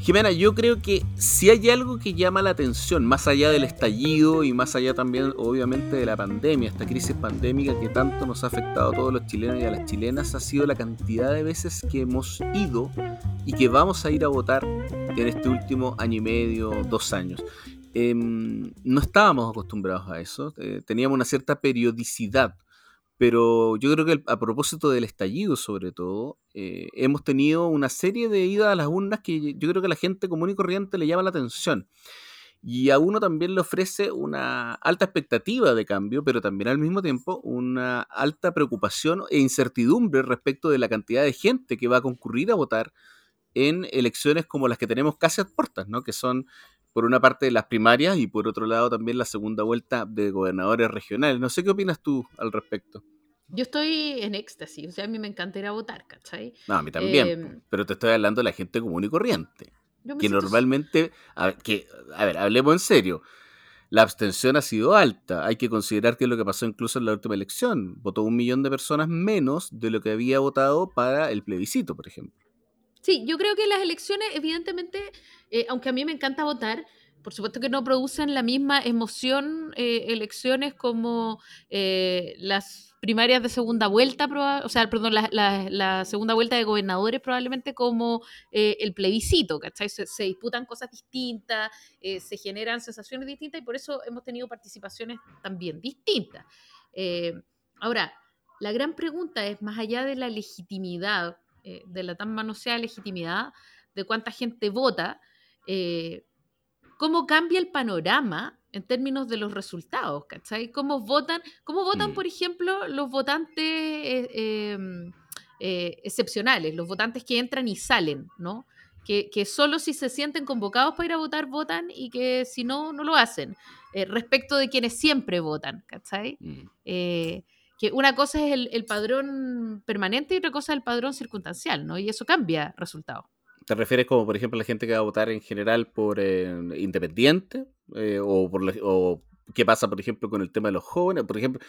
Jimena, yo creo que si hay algo que llama la atención, más allá del estallido y más allá también, obviamente, de la pandemia, esta crisis pandémica que tanto nos ha afectado a todos los chilenos y a las chilenas, ha sido la cantidad de veces que hemos ido y que vamos a ir a votar en este último año y medio, dos años. Em, no estábamos acostumbrados a eso, eh, teníamos una cierta periodicidad pero yo creo que a propósito del estallido, sobre todo, eh, hemos tenido una serie de idas a las urnas que yo creo que a la gente común y corriente le llama la atención. Y a uno también le ofrece una alta expectativa de cambio, pero también al mismo tiempo una alta preocupación e incertidumbre respecto de la cantidad de gente que va a concurrir a votar en elecciones como las que tenemos casi a puertas, ¿no? que son por una parte las primarias y por otro lado también la segunda vuelta de gobernadores regionales. No sé qué opinas tú al respecto. Yo estoy en éxtasis, o sea, a mí me encanta ir a votar, ¿cachai? No, a mí también, em, pero te estoy hablando de la gente común y corriente. Que normalmente, a, que, a ver, hablemos en serio. La abstención ha sido alta. Hay que considerar que es lo que pasó incluso en la última elección. Votó un millón de personas menos de lo que había votado para el plebiscito, por ejemplo. Sí, yo creo que las elecciones, evidentemente, eh, aunque a mí me encanta votar, por supuesto que no producen la misma emoción eh, elecciones como eh, las primarias de segunda vuelta, o sea, perdón, la, segunda vuelta de gobernadores probablemente como el plebiscito, ¿cachai? Se, disputan cosas distintas, se generan sensaciones distintas y por eso hemos tenido participaciones también distintas. Ahora, la gran pregunta es, más allá de la legitimidad, de la tan manoseada legitimidad, de cuánta gente vota, ¿cómo cambia el panorama en términos de los resultados, ¿cachai? ¿Cómo votan, cómo votan mm. por ejemplo, los votantes eh, em, eh, excepcionales, los votantes que entran y salen, ¿no? Que, que, solo si se sienten convocados para ir a votar votan y que si no, no lo hacen, eh, respecto de quienes siempre votan, ¿cachai? Mm. Que una cosa es el, el, padrón permanente y otra cosa es el padrón circunstancial, ¿no? Y eso cambia resultados. ¿Te refieres como, por ejemplo, la gente que va a votar en general por independiente? Eh, o, por o qué pasa, por ejemplo, con el tema de los jóvenes. Por ejemplo,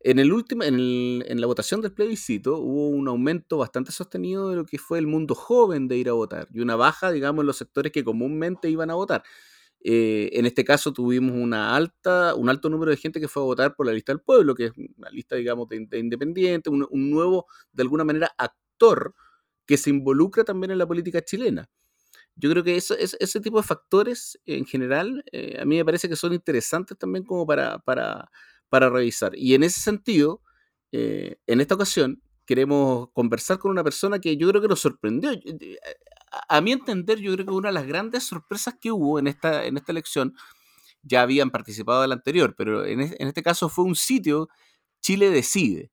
en, el último, en, el, en, la votación del plebiscito hubo un aumento bastante sostenido de lo que fue el mundo joven de ir a votar y una baja, digamos, en los sectores que comúnmente iban a votar. Eh, en este caso tuvimos una alta, un alto número de gente que fue a votar por la lista del pueblo, que es una lista, digamos, de, independiente, un, nuevo, de alguna manera, actor que se involucra también en la política chilena. Yo creo que eso, ese tipo de factores en general eh, a mí me parece que son interesantes también como para, para, para revisar. Y en ese sentido, eh, en esta ocasión, queremos conversar con una persona que yo creo que nos sorprendió. A, mi entender, yo creo que una de las grandes sorpresas que hubo en esta, en esta elección, ya habían participado del anterior, pero en, en este caso fue un sitio, Chile Decide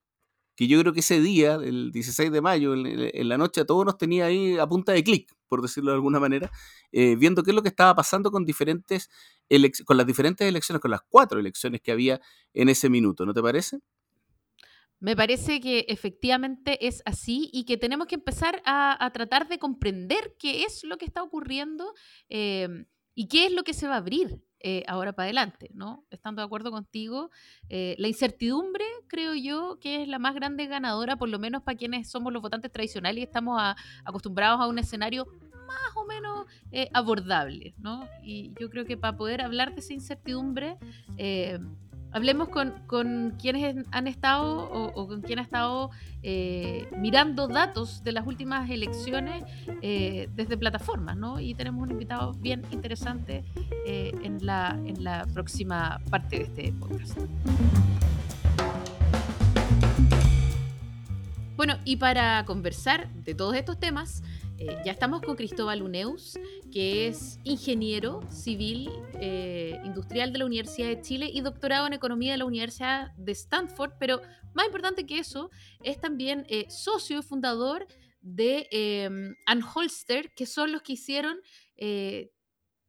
que yo creo que ese día, el 16 de mayo, en, la noche, todos nos tenía ahí a punta de clic, por decirlo de alguna manera, eh, viendo qué es lo que estaba pasando con, diferentes con las diferentes elecciones, con las cuatro elecciones que había en ese minuto, ¿no te parece? Me parece que efectivamente es así y que tenemos que empezar a, tratar de comprender qué es lo que está ocurriendo eh, y qué es lo que se va a abrir eh, ahora para adelante, ¿no? Estando de acuerdo contigo, eh, la incertidumbre creo yo que es la más grande ganadora, por lo menos para quienes somos los votantes tradicionales y estamos acostumbrados a un escenario más o menos abordable, ¿no? Y yo creo que para poder hablar de esa incertidumbre, hablemos con, quienes han estado o, con quien ha estado eh, mirando datos de las últimas elecciones eh, desde plataformas, ¿no? Y tenemos un invitado bien interesante eh, en, la, en la próxima parte de este podcast. Bueno, y para conversar de todos estos temas, eh, ya estamos con Cristóbal Uneus, que es ingeniero civil eh, industrial de la Universidad de Chile y doctorado en economía de la Universidad de Stanford, pero más importante que eso, es también eh, socio y fundador de eh, Holster, que son los que hicieron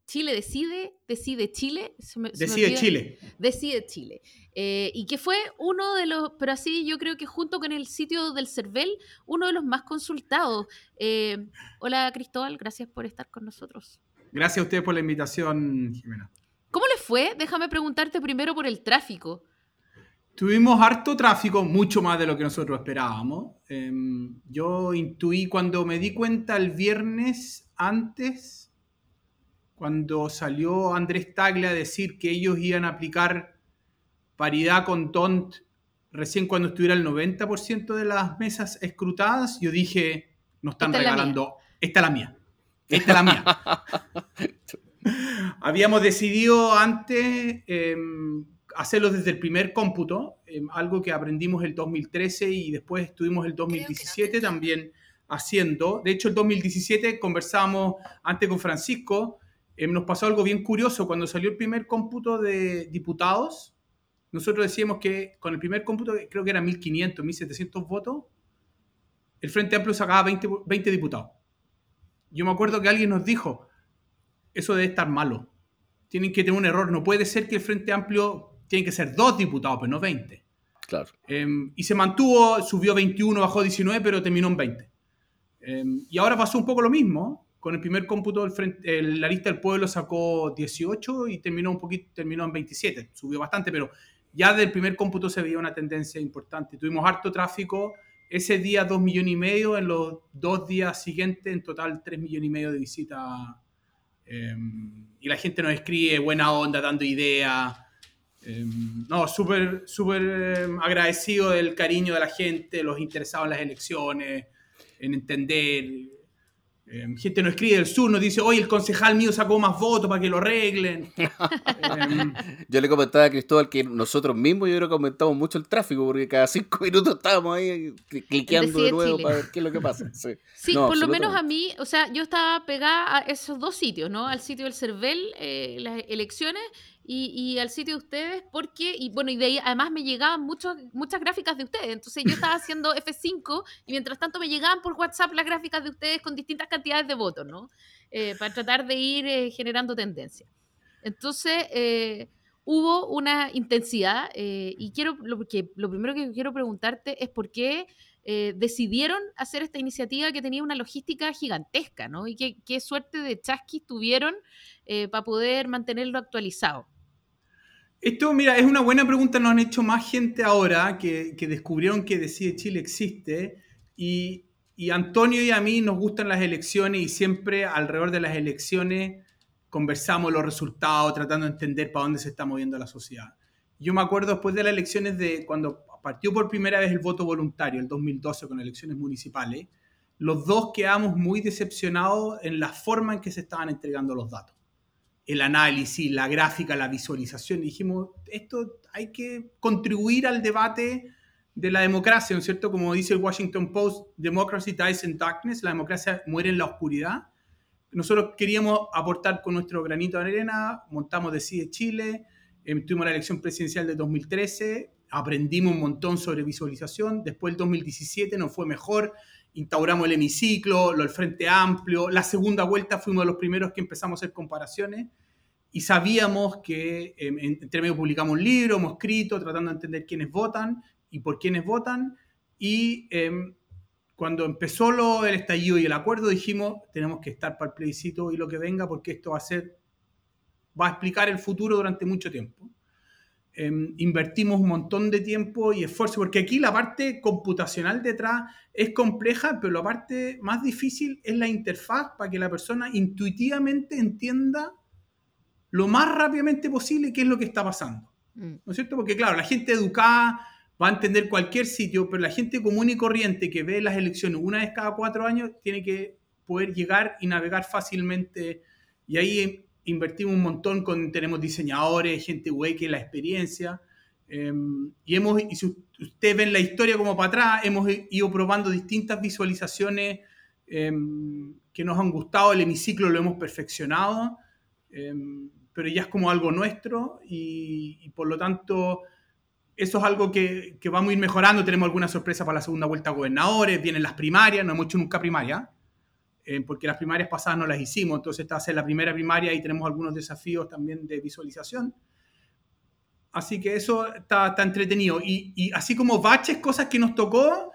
Chile Decide, Decide Chile. decide Chile. Decide Chile. Eh, y que fue uno de los, pero así yo creo que junto con el sitio del CERVEL, uno de los más consultados. Eh, hola Cristóbal, gracias por estar con nosotros. Gracias a ustedes por la invitación, Jimena. ¿Cómo les fue? Déjame preguntarte primero por el tráfico. Tuvimos harto tráfico, mucho más de lo que nosotros esperábamos. Em, yo intuí cuando me di cuenta el viernes antes, cuando salió Andrés Tagle a decir que ellos iban a aplicar paridad con TONT recién cuando estuviera el 90% de las mesas escrutadas, yo dije, nos están regalando, esta es la mía. Esta es la mía. Habíamos decidido antes em, hacerlo desde el primer cómputo, em, algo que aprendimos el 2013 y después estuvimos el 2017 también haciendo. De hecho, el 2017 conversamos antes con Francisco, em, nos pasó algo bien curioso. Cuando salió el primer cómputo de diputados, nosotros decíamos que con el primer cómputo, creo que eran 1.500, 1.700 votos, el Frente Amplio sacaba 20, 20 diputados yo me acuerdo que alguien nos dijo, eso debe estar malo. Tienen que tener un error. No puede ser que el Frente Amplio tiene que ser dos diputados, pero no 20. Claro. Em, y se mantuvo, subió 21, bajó 19, pero terminó en 20. Em, y ahora pasó un poco lo mismo. Con el primer cómputo, el frente, la lista del pueblo sacó 18 y terminó un poquito, terminó en 27. Subió bastante, pero ya del primer cómputo se veía una tendencia importante. Tuvimos harto tráfico ese día dos millones y medio, en los dos días siguientes en total tres millones y medio de visitas. Em, y la gente nos escribe buena onda, dando ideas. Em, no, súper, súper em, agradecido del cariño de la gente, los interesados en las elecciones, en entender. Em, gente nos escribe del sur, nos dice, oye, el concejal mío sacó más votos para que lo arreglen. Em, yo le comentaba a Cristóbal que nosotros mismos yo creo que aumentamos mucho el tráfico porque cada cinco minutos estábamos ahí cliqueando de nuevo para ver qué es lo que pasa. Sí, por lo menos a mí, o sea, yo estaba pegada a esos dos sitios, ¿no? Al sitio del CERVEL, eh, las elecciones, y, al sitio de ustedes porque, y bueno, y de ahí además me llegaban muchos, muchas gráficas de ustedes. Entonces yo estaba haciendo F5 y mientras tanto me llegaban por WhatsApp las gráficas de ustedes con distintas cantidades de votos, ¿no? Eh, para tratar de ir eh, generando tendencia. Entonces eh, hubo una intensidad y quiero, lo, que, lo primero que quiero preguntarte es por qué decidieron hacer esta iniciativa que tenía una logística gigantesca, ¿no? Y qué, qué suerte de chasquis tuvieron para poder mantenerlo actualizado. Esto, mira, es una buena pregunta. Nos han hecho más gente ahora que, descubrieron que Decide Chile existe. Y, Antonio y a mí nos gustan las elecciones y siempre alrededor de las elecciones conversamos los resultados, tratando de entender para dónde se está moviendo la sociedad. Yo me acuerdo después de las elecciones de cuando partió por primera vez el voto voluntario, el 2012, con elecciones municipales, los dos quedamos muy decepcionados en la forma en que se estaban entregando los datos el análisis, la gráfica, la visualización. Y dijimos, esto hay que contribuir al debate de la democracia, ¿no es cierto? Como dice el Washington Post, Democracy dies in darkness, la democracia muere en la oscuridad. Nosotros queríamos aportar con nuestro granito de arena, montamos Decide Chile, em, tuvimos la elección presidencial de 2013, aprendimos un montón sobre visualización, después el 2017 nos fue mejor, instauramos el hemiciclo, lo del Frente Amplio, la segunda vuelta fuimos de los primeros que empezamos a hacer comparaciones y sabíamos que em, entre medio publicamos un libro, hemos escrito tratando de entender quiénes votan y por quiénes votan y em, cuando empezó lo, el estallido y el acuerdo dijimos tenemos que estar para el plebiscito y lo que venga porque esto va a ser, va a explicar el futuro durante mucho tiempo. Em, invertimos un montón de tiempo y esfuerzo, porque aquí la parte computacional detrás es compleja, pero la parte más difícil es la interfaz para que la persona intuitivamente entienda lo más rápidamente posible qué es lo que está pasando. Mm. ¿No es cierto? Porque claro, la gente educada va a entender cualquier sitio, pero la gente común y corriente que ve las elecciones una vez cada cuatro años tiene que poder llegar y navegar fácilmente. Y ahí invertimos un montón, con, tenemos diseñadores, gente güey que la experiencia. Em, y, hemos, y si ustedes ven la historia como para atrás, hemos ido probando distintas visualizaciones em, que nos han gustado, el hemiciclo lo hemos perfeccionado, em, pero ya es como algo nuestro y, por lo tanto eso es algo que, que, vamos a ir mejorando. Tenemos alguna sorpresa para la segunda vuelta a gobernadores, vienen las primarias, no hemos hecho nunca primaria, eh, porque las primarias pasadas no las hicimos, entonces esta va a ser la primera primaria y tenemos algunos desafíos también de visualización. Así que eso está, entretenido. Y, así como baches, cosas que nos tocó,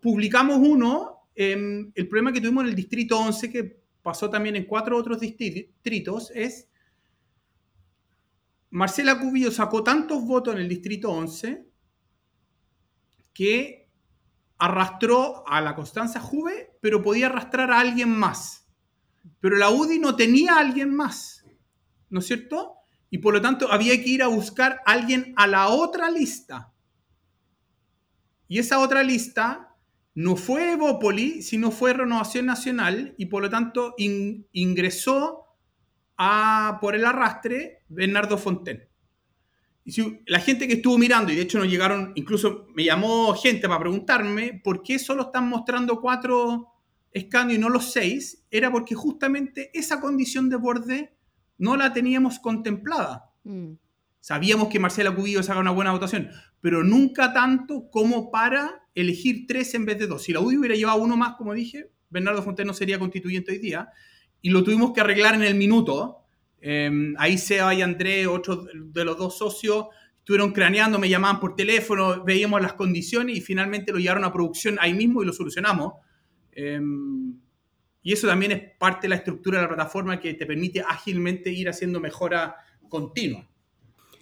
publicamos uno, eh, el problema que tuvimos en el distrito 11, que pasó también en cuatro otros distritos, es Marcela Cubillo sacó tantos votos en el distrito 11 que arrastró a la Constanza Juve, pero podía arrastrar a alguien más. Pero la UDI no tenía a alguien más, ¿no es cierto? Y por lo tanto había que ir a buscar a alguien a la otra lista. Y esa otra lista no fue Evópoli, sino fue Renovación Nacional y por lo tanto in ingresó a, por el arrastre Bernardo Fonten. Y si, la gente que estuvo mirando, y de hecho nos llegaron, incluso me llamó gente para preguntarme por qué solo están mostrando cuatro escaños y no los seis, era porque justamente esa condición de borde no la teníamos contemplada. Mm. Sabíamos que Marcela Cubillo saca una buena votación, pero nunca tanto como para elegir tres en vez de dos. Si la UDI hubiera llevado uno más, como dije, Bernardo Fonten no sería constituyente hoy día y lo tuvimos que arreglar en el minuto. Eh, ahí Seba y Andrés, otros de los dos socios, estuvieron craneando, me llamaban por teléfono, veíamos las condiciones y finalmente lo llevaron a producción ahí mismo y lo solucionamos. Eh, y eso también es parte de la estructura de la plataforma que te permite ágilmente ir haciendo mejora continua.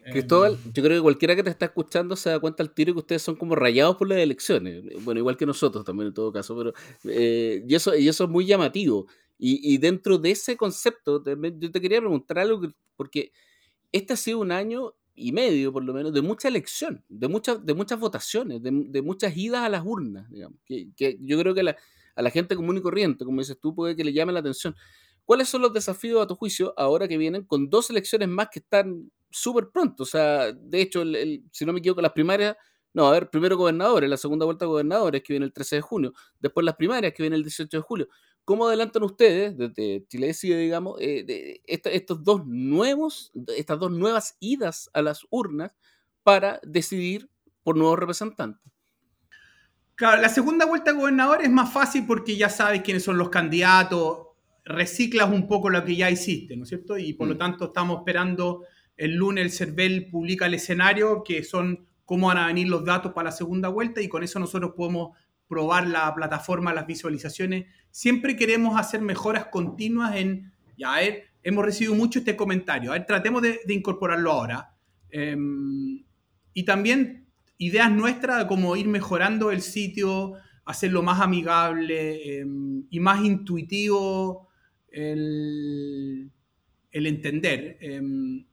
Cristóbal, yo creo que cualquiera que te está escuchando se da cuenta al tiro que ustedes son como rayados por las elecciones. Bueno, igual que nosotros también en todo caso, pero eh, y, eso, y eso es muy llamativo. Y, dentro de ese concepto, yo te quería preguntar algo, porque este ha sido un año y medio, por lo menos, de mucha elección, de muchas, de muchas votaciones, de, muchas idas a las urnas, digamos, que, yo creo que a la gente común y corriente, como dices tú, puede que le llame la atención. ¿Cuáles son los desafíos a tu juicio ahora que vienen con dos elecciones más que están súper pronto? O sea, de hecho, si no me equivoco, las primarias, no, a ver, primero gobernadores, la segunda vuelta de gobernadores que viene el 13 de junio, después las primarias que viene el 18 de julio. ¿Cómo adelantan ustedes, desde Chile digamos, eh, de estos dos nuevos, estas dos nuevas idas a las urnas para decidir por nuevos representantes? Claro, la segunda vuelta de gobernador es más fácil porque ya sabes quiénes son los candidatos, reciclas un poco lo que ya hiciste, ¿no es cierto? Y por lo mm. tanto estamos esperando el lunes el CERVEL publica el escenario, que son cómo van a venir los datos para la segunda vuelta y con eso nosotros podemos probar la plataforma, las visualizaciones. Siempre queremos hacer mejoras continuas en, ya, a ver, hemos recibido mucho este comentario, a ver, tratemos de, incorporarlo ahora. Em, y también ideas nuestras de cómo ir mejorando el sitio, hacerlo más amigable em, y más intuitivo el, entender. Em,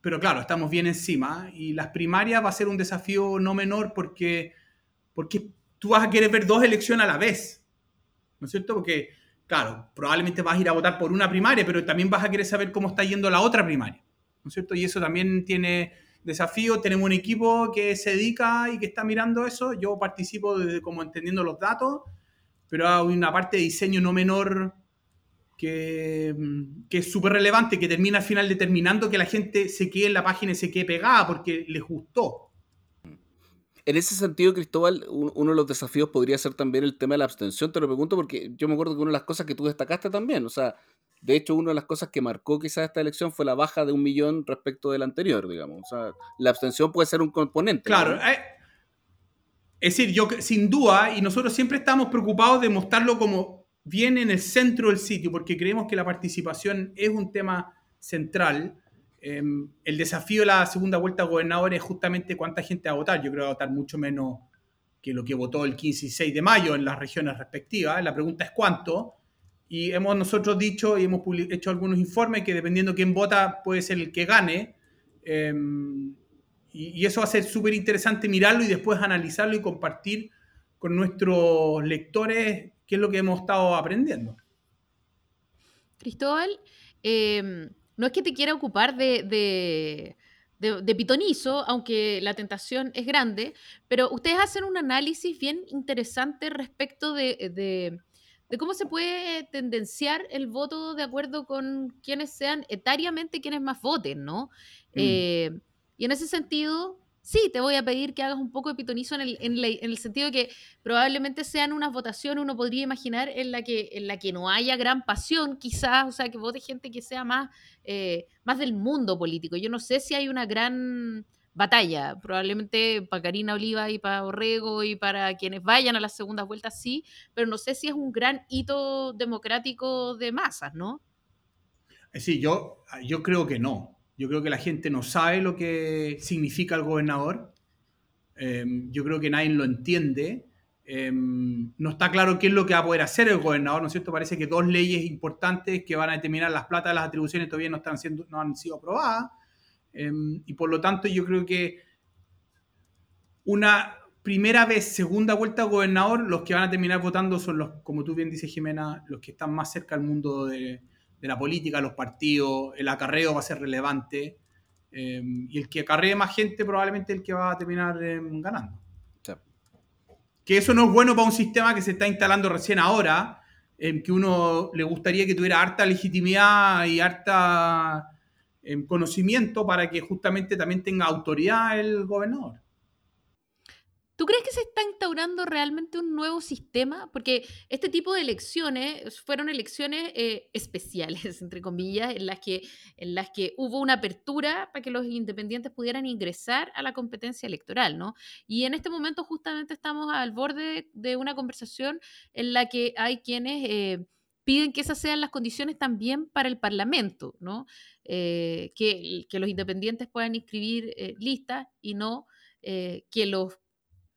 pero claro, estamos bien encima y las primarias va a ser un desafío no menor porque, porque tú vas a querer ver dos elecciones a la vez, ¿no es cierto? Porque, claro, probablemente vas a ir a votar por una primaria, pero también vas a querer saber cómo está yendo la otra primaria, ¿no es cierto? Y eso también tiene desafío. Tenemos un equipo que se dedica y que está mirando eso. Yo participo desde como entendiendo los datos, pero hay una parte de diseño no menor que, que es súper relevante, que termina al final determinando que la gente se quede en la página y se quede pegada porque les gustó. En ese sentido, Cristóbal, uno de los desafíos podría ser también el tema de la abstención. Te lo pregunto porque yo me acuerdo que una de las cosas que tú destacaste también, o sea, de hecho, una de las cosas que marcó quizás esta elección fue la baja de un millón respecto del anterior, digamos. O sea, la abstención puede ser un componente. Claro. Eh, es decir, yo sin duda, y nosotros siempre estamos preocupados de mostrarlo como bien en el centro del sitio, porque creemos que la participación es un tema central. Em, el desafío de la segunda vuelta a gobernador es justamente cuánta gente va a votar. Yo creo que va a votar mucho menos que lo que votó el 15 y 6 de mayo en las regiones respectivas. La pregunta es cuánto. Y hemos nosotros dicho y hemos hecho algunos informes que dependiendo quién vota puede ser el que gane. Em, y, eso va a ser súper interesante mirarlo y después analizarlo y compartir con nuestros lectores qué es lo que hemos estado aprendiendo. Cristóbal, eh, no es que te quiera ocupar de, pitonizo, aunque la tentación es grande, pero ustedes hacen un análisis bien interesante respecto de, cómo se puede tendenciar el voto de acuerdo con quienes sean etariamente quienes más voten, ¿no? Mm. Eh, y en ese sentido, sí, te voy a pedir que hagas un poco de pitonizo en el, en, el sentido de que probablemente sean unas votaciones, uno podría imaginar, en la que, en la que no haya gran pasión, quizás, o sea, que vote gente que sea más, eh, más del mundo político. Yo no sé si hay una gran batalla, probablemente para Karina Oliva y para Orrego y para quienes vayan a las segundas vueltas, sí, pero no sé si es un gran hito democrático de masas, ¿no? Sí, yo, yo creo que no. Yo creo que la gente no sabe lo que significa el gobernador. Em, yo creo que nadie lo entiende. Em, no está claro qué es lo que va a poder hacer el gobernador, ¿no es cierto? Parece que dos leyes importantes que van a determinar las plata de las atribuciones todavía no, están siendo, no han sido aprobadas. Em, y por lo tanto yo creo que una primera vez, segunda vuelta al gobernador, los que van a terminar votando son los, como tú bien dices Jimena, los que están más cerca del mundo de, de la política, los partidos, el acarreo va a ser relevante. Eh, y el que acarree más gente probablemente el que va a terminar eh, ganando. Que eso no es bueno para un sistema que se está instalando recién ahora, en que uno le gustaría que tuviera harta legitimidad y harta eh, conocimiento para que justamente también tenga autoridad el gobernador. ¿Tú crees que se está instaurando realmente un nuevo sistema? Porque este tipo de elecciones fueron elecciones eh, especiales, entre comillas, en las, que, en las que hubo una apertura para que los independientes pudieran ingresar a la competencia electoral, ¿no? Y en este momento justamente estamos al borde de una conversación en la que hay quienes... Eh, piden que esas sean las condiciones también para el Parlamento, ¿no? Eh, que, que, los independientes puedan inscribir listas y no que los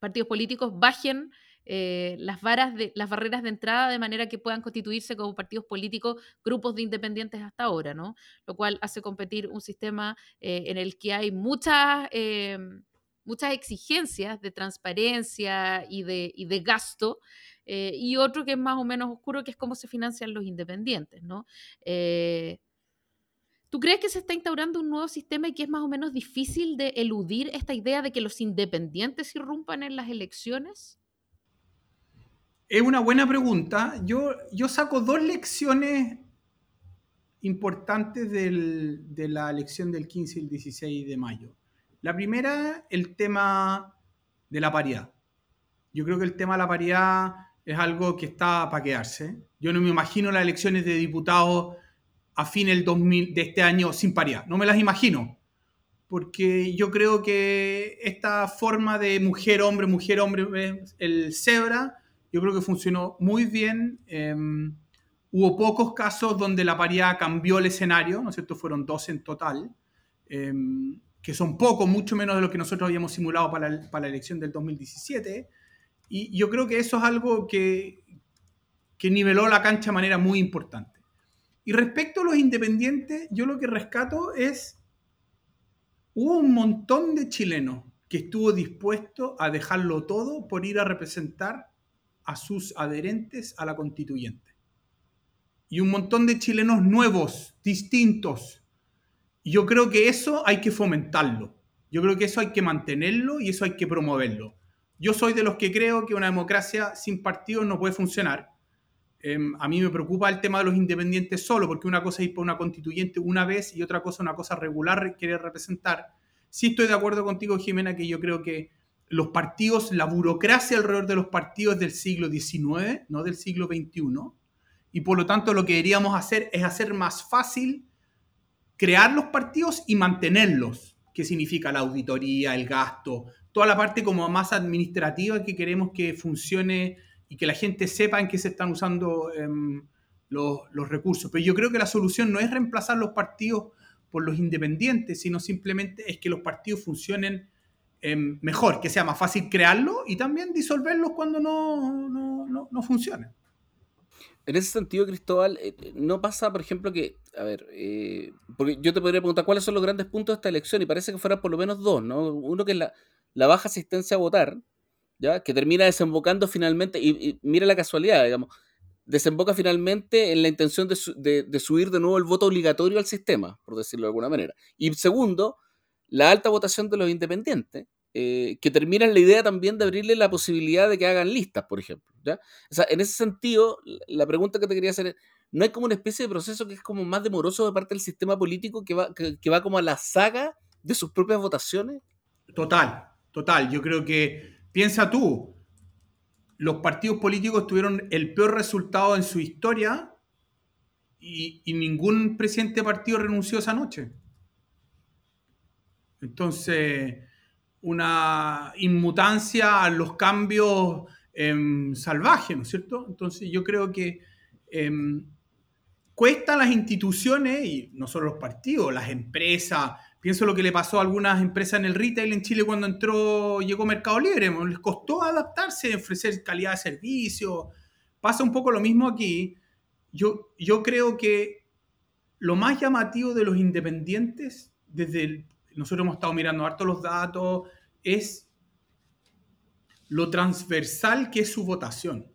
partidos políticos bajen eh, las, barreras de entrada de manera que puedan constituirse como partidos políticos grupos de independientes hasta ahora, ¿no? Lo cual hace competir un sistema eh, en el que hay muchas, eh, muchas exigencias de transparencia y de, y de gasto, y otro que es más o menos oscuro, que es cómo se financian los independientes, ¿no? ¿Tú crees que se está instaurando un nuevo sistema y que es más o menos difícil de eludir esta idea de que los independientes irrumpan en las elecciones? Es una buena pregunta. Yo, yo saco dos lecciones importantes de la elección del 15 y el 16 de mayo. La primera, el tema de la paridad. Yo creo que el tema de la paridad es algo que está para quedarse. Yo no me imagino las elecciones de diputados a fin del 2000 de este año sin paridad. No me las imagino, porque yo creo que esta forma de mujer-hombre, mujer-hombre, el cebra, yo creo que funcionó muy bien. Em, hubo pocos casos donde la paridad cambió el escenario, ¿no es cierto? Fueron dos en total, em, que son pocos, mucho menos de lo que nosotros habíamos simulado para, para la elección del 2017. Y yo creo que eso es algo que, que niveló la cancha de manera muy importante. Y respecto a los independientes, yo lo que rescato es, hubo un montón de chilenos que estuvo dispuesto a dejarlo todo por ir a representar a sus adherentes a la constituyente. Y un montón de chilenos nuevos, distintos. Yo creo que eso hay que fomentarlo. Yo creo que eso hay que mantenerlo y eso hay que promoverlo. Yo soy de los que creo que una democracia sin partidos no puede funcionar Em, a mí me preocupa el tema de los independientes solo, porque una cosa es ir por una constituyente una vez y otra cosa, una cosa regular, querer representar. Sí estoy de acuerdo contigo, Jimena, que yo creo que los partidos, la burocracia alrededor de los partidos del siglo XIX, no del siglo XXI, y por lo tanto lo que deberíamos hacer es hacer más fácil crear los partidos y mantenerlos, que significa la auditoría, el gasto, toda la parte como más administrativa que queremos que funcione y que la gente sepa en qué se están usando em, los, recursos. Pero yo creo que la solución no es reemplazar los partidos por los independientes, sino simplemente es que los partidos funcionen em, mejor, que sea más fácil crearlos y también disolverlos cuando no, no, no, funcionen. En ese sentido, Cristóbal, eh, eh, no pasa, por ejemplo, que, a ver, eh, porque yo te podría preguntar cuáles son los grandes puntos de esta elección y parece que fueran por lo menos dos, ¿no? Uno que es la baja asistencia a votar, que termina desembocando finalmente, y, mira la casualidad, digamos, desemboca finalmente en la intención de, subir de nuevo el voto obligatorio al sistema, por decirlo de alguna manera. Y segundo, la alta votación de los independientes, eh, que termina en la idea también de abrirle la posibilidad de que hagan listas, por ejemplo. ¿ya? O sea, en ese sentido, la pregunta que te quería hacer es, ¿no hay como una especie de proceso que es como más demoroso de parte del sistema político que va, que va como a la saga de sus propias votaciones? Total, total. Yo creo que, piensa tú, los partidos políticos tuvieron el peor resultado en su historia y, ningún presidente de partido renunció esa noche. Entonces, una inmutancia a los cambios em, salvajes, ¿no es cierto? Entonces, yo creo que em, cuesta las instituciones, y no solo los partidos, las empresas, pienso lo que le pasó a algunas empresas en el retail en Chile cuando entró, llegó Mercado Libre, les costó adaptarse, ofrecer calidad de servicio, pasa un poco lo mismo aquí. Yo, yo creo que lo más llamativo de los independientes, desde nosotros hemos estado mirando harto los datos, es lo transversal que es su votación.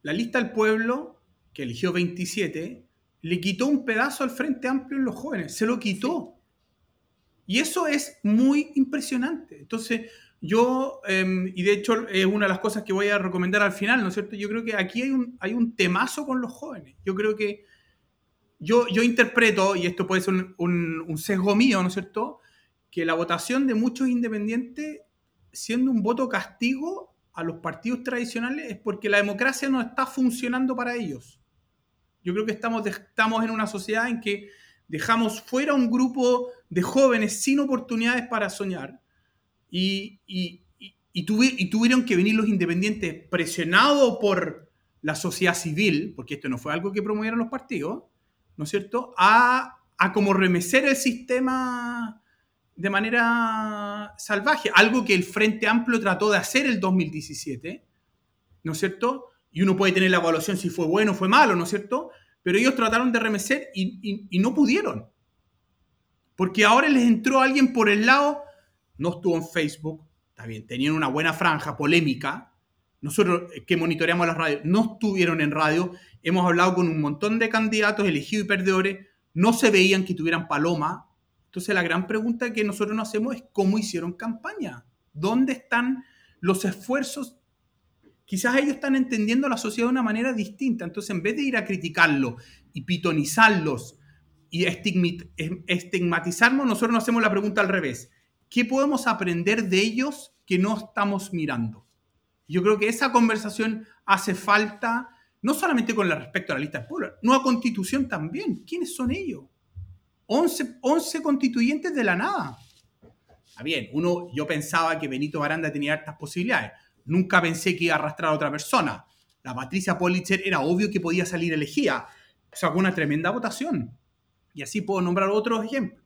La lista del pueblo, que eligió 27, le quitó un pedazo al Frente Amplio en los jóvenes, se lo quitó. Y eso es muy impresionante. Entonces, yo, em, y de hecho es una de las cosas que voy a recomendar al final, ¿no es cierto? Yo creo que aquí hay un, hay un temazo con los jóvenes. Yo creo que yo, yo interpreto, y esto puede ser un, sesgo mío, ¿no es cierto?, que la votación de muchos independientes, siendo un voto castigo a los partidos tradicionales, es porque la democracia no está funcionando para ellos. Yo creo que estamos, estamos en una sociedad en que dejamos fuera un grupo de jóvenes sin oportunidades para soñar y, y, y tuvieron que venir los independientes presionados por la sociedad civil, porque esto no fue algo que promovieron los partidos, ¿no es cierto?, a, a como remecer el sistema de manera salvaje, algo que el Frente Amplio trató de hacer el 2017, ¿no es cierto? Y uno puede tener la evaluación si fue bueno o fue malo, ¿no es cierto? Pero ellos trataron de remecer y, no pudieron. Porque ahora les entró alguien por el lado, no estuvo en Facebook, está bien, tenían una buena franja polémica, nosotros que monitoreamos las radios, no estuvieron en radio hemos hablado con un montón de candidatos elegidos y perdedores, no se veían que tuvieran paloma. Entonces la gran pregunta que nosotros nos hacemos es cómo hicieron campaña, dónde están los esfuerzos. Quizás ellos están entendiendo la sociedad de una manera distinta. Entonces, en vez de ir a criticarlo y pitonizarlos y estigmatizarnos, nosotros nos hacemos la pregunta al revés. ¿Qué podemos aprender de ellos que no estamos mirando? Yo creo que esa conversación hace falta no solamente con respecto a la lista del pueblo, nueva constitución también. ¿Quiénes son ellos? 11, 11 constituyentes de la nada. Está bien, uno, yo pensaba que Benito Baranda tenía hartas posibilidades. Nunca pensé que iba a arrastrar a otra persona. La Patricia Politzer era obvio que podía salir elegida. Sacó una tremenda votación. Y así puedo nombrar otros ejemplos.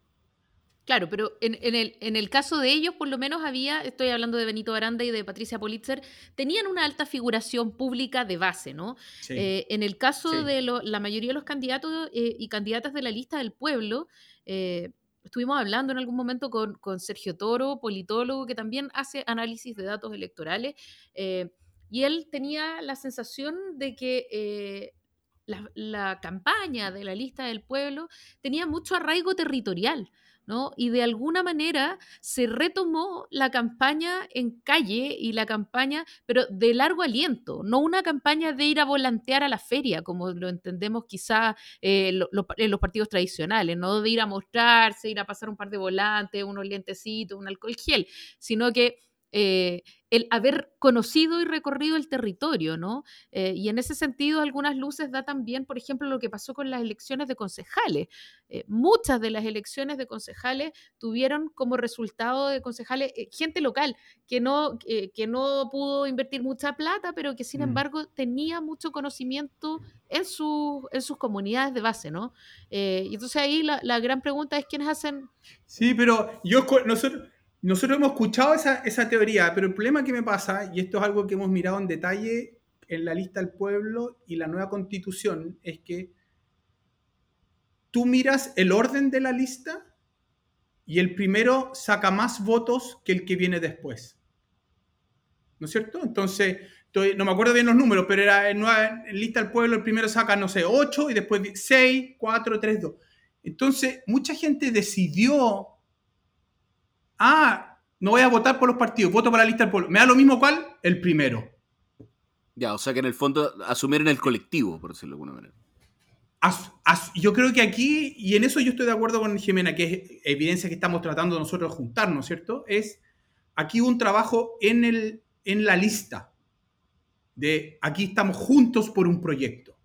Claro, pero en, el, en, el, caso de ellos, por lo menos había, estoy hablando de Benito Aranda y de Patricia Politzer, tenían una alta figuración pública de base, ¿no? Eh, en el caso de la mayoría de los candidatos eh, y candidatas de la lista del pueblo, eh, estuvimos hablando en algún momento con, Sergio Toro, politólogo, que también hace análisis de datos electorales, y él tenía la sensación de que la, la campaña de la lista del pueblo tenía mucho arraigo territorial. Y de alguna manera se retomó la campaña en calle y la campaña, pero de largo aliento, no una campaña de ir a volantear a la feria, como lo entendemos quizá eh, en los partidos tradicionales, no de ir a mostrarse, ir a pasar un par de volantes, unos lentecitos, un alcohol gel, sino que eh, el haber conocido y recorrido el territorio, ¿no? Eh, y en ese sentido, algunas luces da también, por ejemplo, lo que pasó con las elecciones de concejales. Eh, muchas de las elecciones de concejales tuvieron como resultado de concejales gente local que no, que no pudo invertir mucha plata, pero que sin mm. embargo tenía mucho conocimiento en, en sus comunidades de base, ¿no? y entonces ahí la, la, gran pregunta es quiénes hacen... Sí, pero yo, nosotros nosotros hemos escuchado esa, teoría, pero el problema que me pasa, y esto es algo que hemos mirado en detalle en la lista del pueblo y la nueva constitución, es que tú miras el orden de la lista y el primero saca más votos que el que viene después. ¿No es cierto? Entonces, no me acuerdo bien los números, pero era en, nueva, lista del pueblo, el primero saca, no sé, 8 y después 6, 4, 3, 2. Entonces, mucha gente decidió ah, no voy a votar por los partidos, voto para la lista del pueblo. Me da lo mismo cuál, el primero. Ya, o sea que en el fondo asumieron el colectivo, por decirlo de alguna manera. yo creo que aquí, y en eso yo estoy de acuerdo con Jimena, que es evidencia que estamos tratando nosotros de juntarnos, ¿cierto? Es aquí un trabajo en, el, en la lista de aquí estamos juntos por un proyecto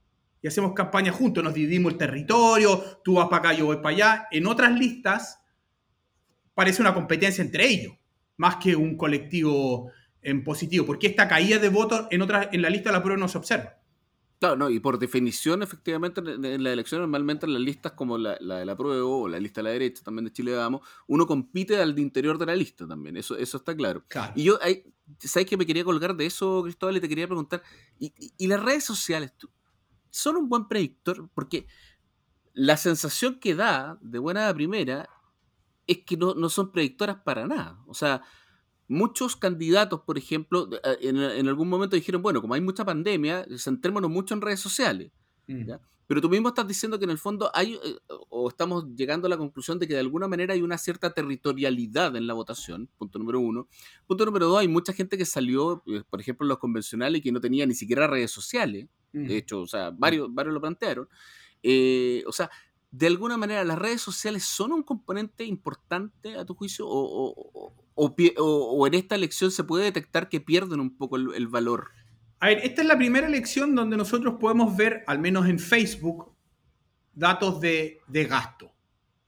y hacemos campaña juntos, nos dividimos el territorio, tú vas para acá, yo voy para allá. En otras listas parece una competencia entre ellos, más que un colectivo en positivo, porque esta caída de votos en, otra, en la lista de la prueba no se observa. Claro, no, y por definición, efectivamente, en la elección, normalmente en las listas como la, de la prueba o la lista de la derecha, también de Chile Vamos, uno compite al interior de la lista también, eso, eso está claro. Y yo, ¿sabes que me quería colgar de eso, Cristóbal? Y te quería preguntar, ¿y, las redes sociales son un buen predictor? Porque la sensación que da, de buena a primera, es que no, no son predictoras para nada. O sea, muchos candidatos, por ejemplo, eh, en, algún momento dijeron, bueno, como hay mucha pandemia, centrémonos mucho en redes sociales. Mm. Pero tú mismo estás diciendo que en el fondo hay, eh, o estamos llegando a la conclusión de que de alguna manera hay una cierta territorialidad en la votación, punto número uno. Punto número dos, hay mucha gente que salió, eh, por ejemplo, los convencionales que no tenía ni siquiera redes sociales. De mm. hecho, o sea, varios, varios lo plantearon. o sea, de alguna manera, ¿las redes sociales son un componente importante a tu juicio? ¿O, o, en esta elección se puede detectar que pierden un poco el, valor? A ver, esta es la primera elección donde nosotros podemos ver, al menos en Facebook, datos de, gasto.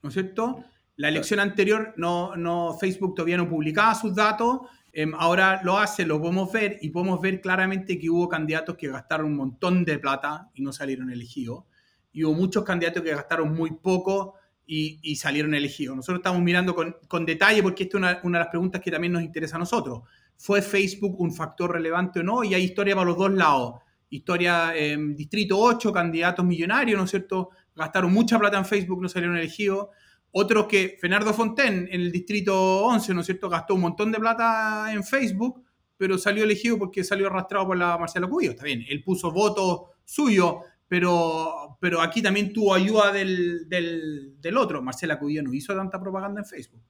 ¿No es cierto? La elección anterior, no, no, Facebook todavía no publicaba sus datos, em, ahora lo hace, lo podemos ver y podemos ver claramente que hubo candidatos que gastaron un montón de plata y no salieron elegidos y hubo muchos candidatos que gastaron muy poco y, salieron elegidos. Nosotros estamos mirando con, detalle porque esta es una, de las preguntas que también nos interesa a nosotros. ¿Fue Facebook un factor relevante o no? Y hay historia para los dos lados. Historia en Distrito 8, candidatos millonarios, ¿no es cierto? Gastaron mucha plata en Facebook, no salieron elegidos. Otros que, Fernando Fonten, en el Distrito 11, ¿no es cierto? Gastó un montón de plata en Facebook, pero salió elegido porque salió arrastrado por la Marcela Cubillo. Está bien, él puso votos suyo pero, pero aquí también tuvo ayuda del, del, otro. Marcela Cubillo no hizo tanta propaganda en Facebook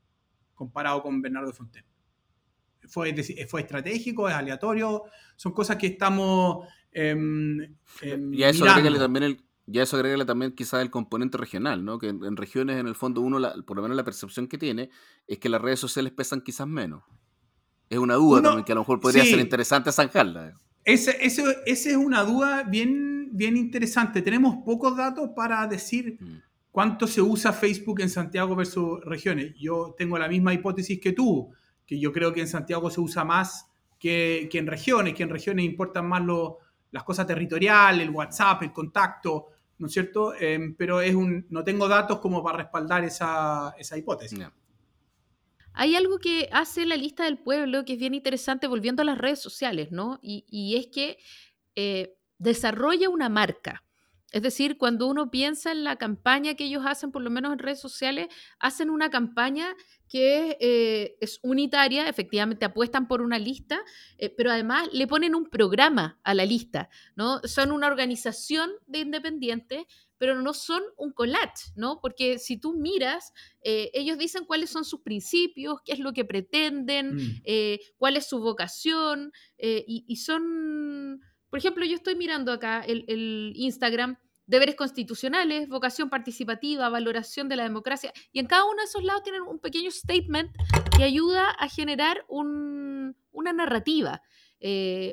comparado con Bernardo Fonten. Fue, fue estratégico, es aleatorio, son cosas que estamos em, em, y a eso agrégale también el, ya eso agrégale también quizás el componente regional, ¿no? Que en, regiones, en el fondo, uno, por lo menos la percepción que tiene, es que las redes sociales pesan quizás menos. Es una duda también que a lo mejor podría ser interesante zanjarla. Esa es una duda bien, bien interesante. Tenemos pocos datos para decir mm. cuánto se usa Facebook en Santiago versus regiones. Yo tengo la misma hipótesis que tú, que yo creo que en Santiago se usa más que, en regiones, que en regiones importan más las cosas territoriales, el WhatsApp, el contacto, ¿no es cierto? Em, pero es un, no tengo datos como para respaldar esa, hipótesis. Hay algo que hace la lista del pueblo que es bien interesante volviendo a las redes sociales, ¿no? Y, es que eh, desarrolla una marca. Es decir, cuando uno piensa en la campaña que ellos hacen, por lo menos en redes sociales, hacen una campaña que eh, es unitaria, efectivamente apuestan por una lista, eh, pero además le ponen un programa a la lista, ¿no? Son una organización de independientes, pero no son un collage, ¿no? Porque si tú miras, eh, ellos dicen cuáles son sus principios, qué es lo que pretenden, mm. eh, cuál es su vocación, eh, y, son, por ejemplo, yo estoy mirando acá el, Instagram, deberes constitucionales, vocación participativa, valoración de la democracia, y en cada uno de esos lados tienen un pequeño statement que ayuda a generar una narrativa.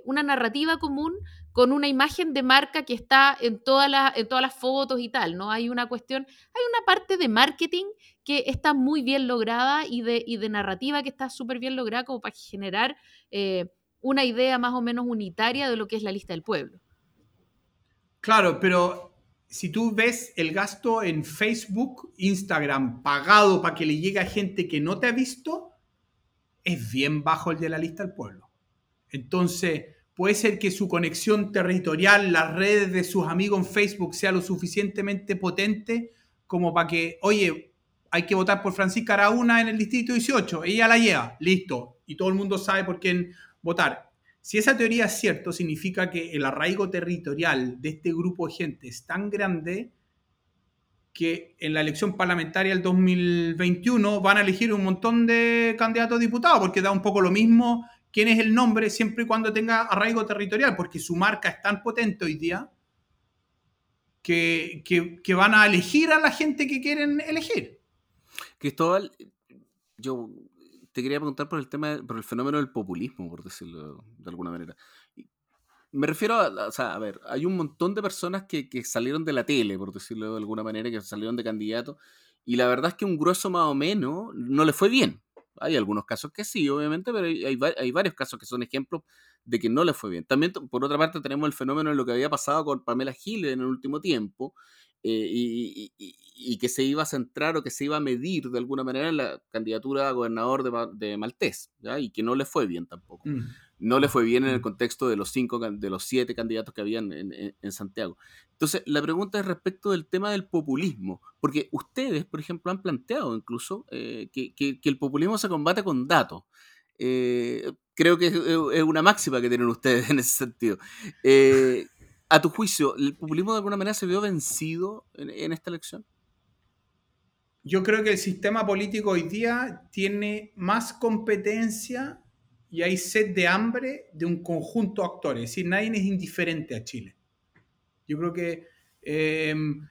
Una narrativa común con una imagen de marca que está en, todas las, en todas las fotos y tal, ¿no? Hay una cuestión, hay una parte de marketing que está muy bien lograda y de, de narrativa que está súper bien lograda como para generar eh, una idea más o menos unitaria de lo que es la lista del pueblo. Claro, pero si tú ves el gasto en Facebook, Instagram, pagado para que le llegue a gente que no te ha visto, es bien bajo el de la lista del pueblo. Entonces, Puede ser que su conexión territorial, las redes de sus amigos en Facebook sea lo suficientemente potente como para que, oye, hay que votar por Francisca Araúna en el distrito 18, ella la lleva, listo, y todo el mundo sabe por quién votar. Si esa teoría es cierto, significa que el arraigo territorial de este grupo de gente es tan grande que en la elección parlamentaria del 2021 van a elegir un montón de candidatos a diputados, porque da un poco lo mismo quién es el nombre siempre y cuando tenga arraigo territorial, porque su marca es tan potente hoy día que, que, van a elegir a la gente que quieren elegir. Cristóbal, yo te quería preguntar por el tema, por el fenómeno del populismo, por decirlo de alguna manera. Me refiero a, o sea, a ver, hay un montón de personas que, que, salieron de la tele, por decirlo de alguna manera, que salieron de candidatos, y la verdad es que un grueso más o menos no le fue bien. Hay algunos casos que sí, obviamente, pero hay, varios casos que son ejemplos de que no le fue bien. También, por otra parte, tenemos el fenómeno de lo que había pasado con Pamela Giles en el último tiempo, eh, y, que se iba a centrar o que se iba a medir de alguna manera en la candidatura a gobernador de, Maltés, y que no le fue bien tampoco. Mm. No le fue bien en el contexto de los cinco, de los siete candidatos que habían en, Santiago. Entonces, la pregunta es respecto del tema del populismo, porque ustedes, por ejemplo, han planteado incluso eh, que, que, el populismo se combate con datos. Eh, creo que es, una máxima que tienen ustedes en ese sentido a tu juicio, ¿el populismo de alguna manera se vio vencido en, esta elección? Yo creo que el sistema político hoy día tiene más competencia y hay sed de hambre de un conjunto de actores. Es decir, nadie es indiferente a Chile. Yo creo que em,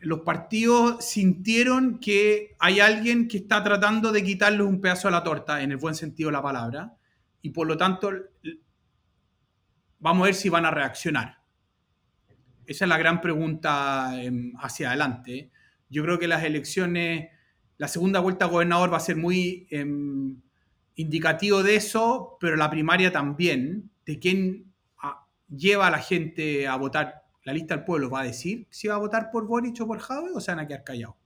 los partidos sintieron que hay alguien que está tratando de quitarles un pedazo de la torta, en el buen sentido de la palabra, y por lo tanto vamos a ver si van a reaccionar. Esa es la gran pregunta em, hacia adelante. Yo creo que las elecciones, la segunda vuelta a gobernador va a ser muy em, indicativo de eso, pero la primaria también, de quién lleva a la gente a votar. La lista del pueblo va a decir si va a votar por Boric o por Jave o se van a quedar callados.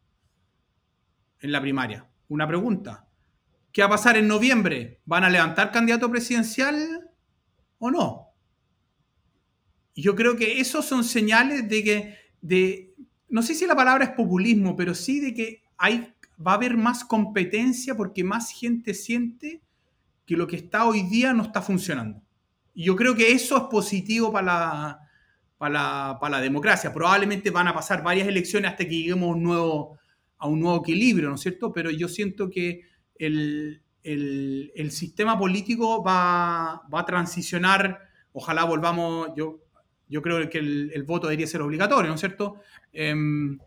En la primaria. Una pregunta. ¿Qué va a pasar en noviembre? ¿Van a levantar candidato presidencial o no? yo creo que esos son señales de que, de, no sé si la palabra es populismo, pero sí de que hay, va a haber más competencia porque más gente siente que lo que está hoy día no está funcionando. Y yo creo que eso es positivo para la, para la, democracia. Probablemente van a pasar varias elecciones hasta que lleguemos a un nuevo, a un nuevo equilibrio, ¿no es cierto? Pero yo siento que el, el, sistema político va, va, a transicionar, ojalá volvamos, yo yo creo que el, voto debería ser obligatorio, ¿no es cierto? Em,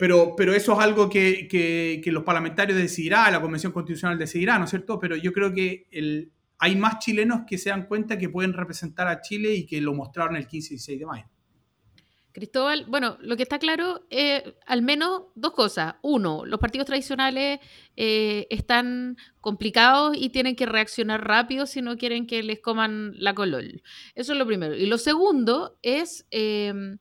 pero, pero eso es algo que, los parlamentarios decidirán, la Convención Constitucional decidirá, ¿no es cierto? Pero yo creo que el, hay más chilenos que se dan cuenta que pueden representar a Chile y que lo mostraron el 15 y 16 de mayo. Cristóbal, bueno, lo que está claro, eh, al menos dos cosas. Uno, los partidos tradicionales eh, están complicados y tienen que reaccionar rápido si no quieren que les coman la colol. Eso es lo primero. Y lo segundo es... Em,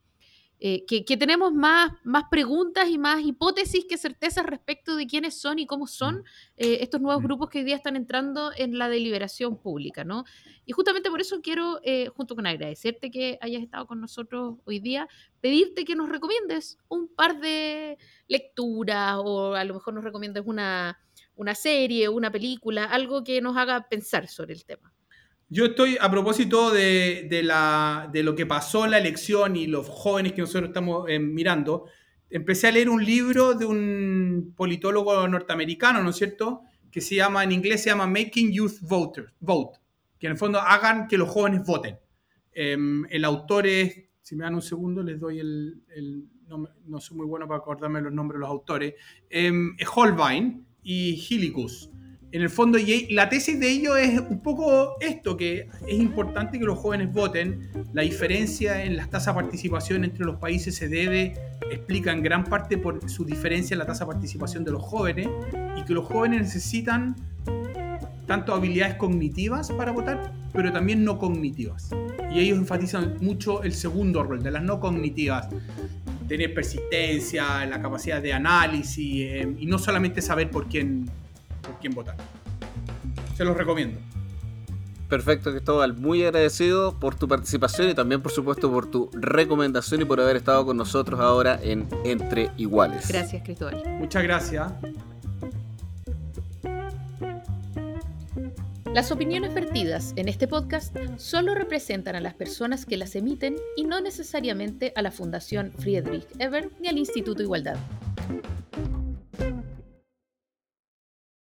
eh, que, tenemos más, más preguntas y más hipótesis que certezas respecto de quiénes son y cómo son mm. eh, estos nuevos mm. grupos que hoy día están entrando en la deliberación pública, ¿no? Y justamente por eso quiero, eh, junto con agradecerte que hayas estado con nosotros hoy día, pedirte que nos recomiendes un par de lecturas o a lo mejor nos recomiendes una, una serie, una película, algo que nos haga pensar sobre el tema. Yo estoy, a propósito de, lo que pasó en la elección y los jóvenes que nosotros estamos eh, mirando, empecé a leer un libro de un politólogo norteamericano, ¿no es cierto? Que se llama, en inglés se llama Making Youth Voters, Vote, que en el fondo hagan que los jóvenes voten. Em, el autor es, si me dan un segundo, les doy el, no, soy muy bueno para acordarme los nombres de los autores, es Holbein y Hillicus en el fondo, la tesis de ello es un poco esto, que es importante que los jóvenes voten. La diferencia en las tasas de participación entre los países se debe, explica en gran parte por su diferencia en la tasa de participación de los jóvenes, y que los jóvenes necesitan tanto habilidades cognitivas para votar, pero también no cognitivas. Y ellos enfatizan mucho el segundo rol, de las no cognitivas. Tener persistencia, la capacidad de análisis, eh, y no solamente saber por quién por quién votar. Se los recomiendo. Perfecto, Cristóbal. Muy agradecido por tu participación y también, por supuesto, por tu recomendación y por haber estado con nosotros ahora en Entre Iguales. Gracias, Cristóbal. Muchas gracias. Las opiniones vertidas en este podcast solo representan a las personas que las emiten y no necesariamente a la Fundación Friedrich Ebert ni al Instituto Igualdad.